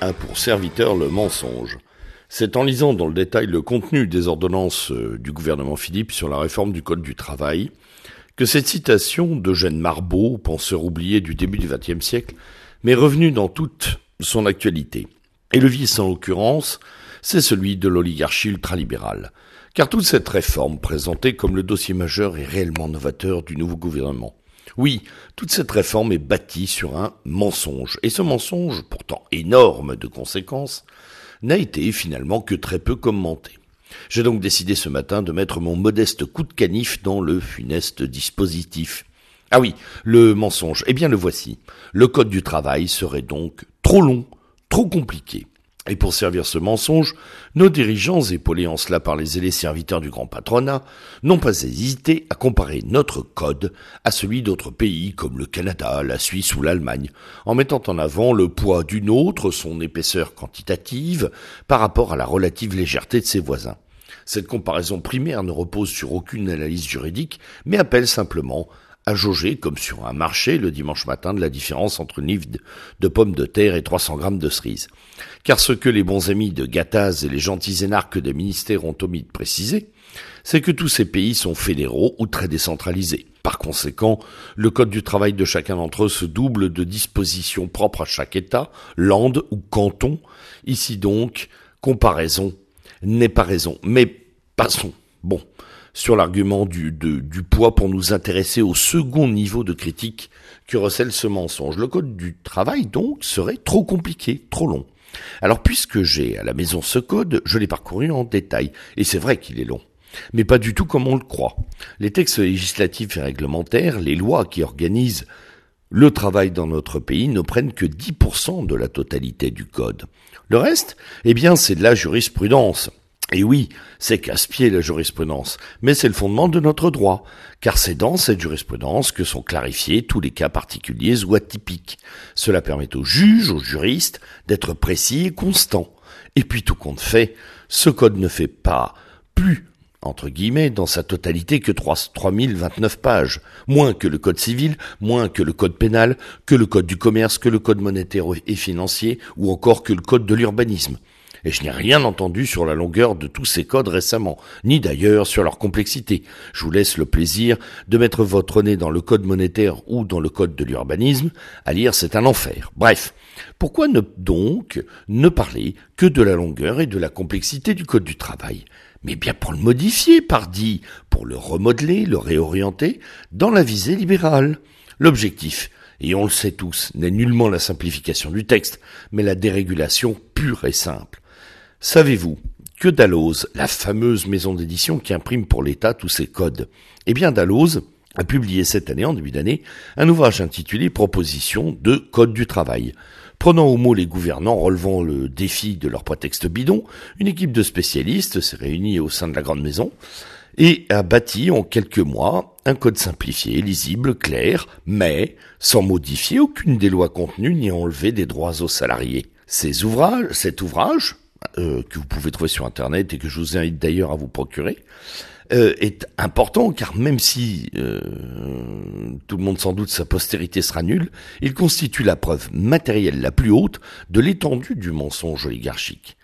a pour serviteur le mensonge. C'est en lisant dans le détail le contenu des ordonnances euh, du gouvernement Philippe sur la réforme du Code du travail que cette citation d'Eugène Marbeau, penseur oublié du début du XXe siècle, m'est revenue dans toute son actualité. Et le vice en l'occurrence, c'est celui de l'oligarchie ultralibérale. Car toute cette réforme, présentée comme le dossier majeur est réellement novateur du nouveau gouvernement, oui, toute cette réforme est bâtie sur un mensonge. Et ce mensonge, pourtant énorme de conséquences, n'a été finalement que très peu commenté. J'ai donc décidé ce matin de mettre mon modeste coup de canif dans le funeste dispositif. Ah oui, le mensonge, eh bien le voici. Le code du travail serait donc trop long, trop compliqué. Et pour servir ce mensonge, nos dirigeants, épaulés en cela par les ailés serviteurs du grand patronat, n'ont pas hésité à comparer notre code à celui d'autres pays comme le Canada, la Suisse ou l'Allemagne, en mettant en avant le poids d'une autre, son épaisseur quantitative, par rapport à la relative légèreté de ses voisins. Cette comparaison primaire ne repose sur aucune analyse juridique, mais appelle simplement à jauger, comme sur un marché le dimanche matin, de la différence entre une livre de pommes de terre et 300 grammes de cerises. Car ce que les bons amis de Gattaz et les gentils énarques des ministères ont omis de préciser, c'est que tous ces pays sont fédéraux ou très décentralisés. Par conséquent, le code du travail de chacun d'entre eux se double de dispositions propres à chaque État, lande ou canton. Ici donc, comparaison n'est pas raison. Mais passons. Bon sur l'argument du, poids pour nous intéresser au second niveau de critique que recèle ce mensonge. Le code du travail, donc, serait trop compliqué, trop long. Alors, puisque j'ai à la maison ce code, je l'ai parcouru en détail, et c'est vrai qu'il est long. Mais pas du tout comme on le croit. Les textes législatifs et réglementaires, les lois qui organisent le travail dans notre pays ne prennent que 10% de la totalité du code. Le reste, eh bien, c'est de la jurisprudence. Et oui, c'est casse-pied la jurisprudence, mais c'est le fondement de notre droit, car c'est dans cette jurisprudence que sont clarifiés tous les cas particuliers ou atypiques. Cela permet aux juges, aux juristes, d'être précis et constants. Et puis tout compte fait, ce code ne fait pas plus, entre guillemets, dans sa totalité que 3, 3029 pages, moins que le code civil, moins que le code pénal, que le code du commerce, que le code monétaire et financier, ou encore que le code de l'urbanisme et je n'ai rien entendu sur la longueur de tous ces codes récemment, ni d'ailleurs sur leur complexité. Je vous laisse le plaisir de mettre votre nez dans le code monétaire ou dans le code de l'urbanisme. À lire, c'est un enfer. Bref, pourquoi ne donc ne parler que de la longueur et de la complexité du code du travail? Mais bien pour le modifier, pardi, pour le remodeler, le réorienter dans la visée libérale. L'objectif, et on le sait tous, n'est nullement la simplification du texte, mais la dérégulation pure et simple. Savez-vous que Dalloz, la fameuse maison d'édition qui imprime pour l'État tous ses codes, eh bien Dalloz a publié cette année, en début d'année, un ouvrage intitulé Proposition de Code du travail. Prenant au mot les gouvernants relevant le défi de leur prétexte bidon, une équipe de spécialistes s'est réunie au sein de la grande maison et a bâti en quelques mois un code simplifié, lisible, clair, mais sans modifier aucune des lois contenues ni enlever des droits aux salariés. Ces ouvrages, cet ouvrage, euh, que vous pouvez trouver sur Internet et que je vous invite d'ailleurs à vous procurer, euh, est important car même si euh, tout le monde sans doute sa postérité sera nulle, il constitue la preuve matérielle la plus haute de l'étendue du mensonge oligarchique.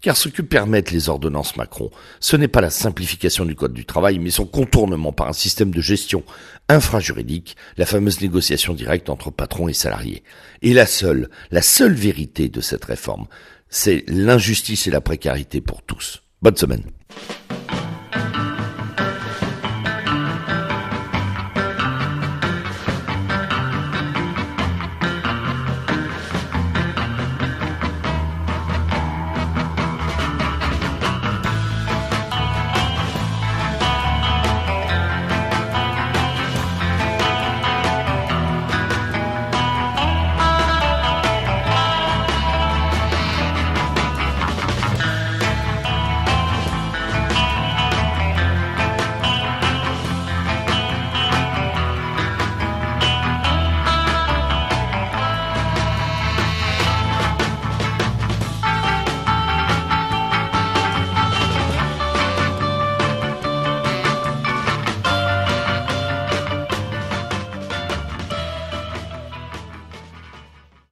Car ce que permettent les ordonnances Macron, ce n'est pas la simplification du Code du travail, mais son contournement par un système de gestion infrajuridique, la fameuse négociation directe entre patrons et salariés. Et la seule, la seule vérité de cette réforme, c'est l'injustice et la précarité pour tous. Bonne semaine.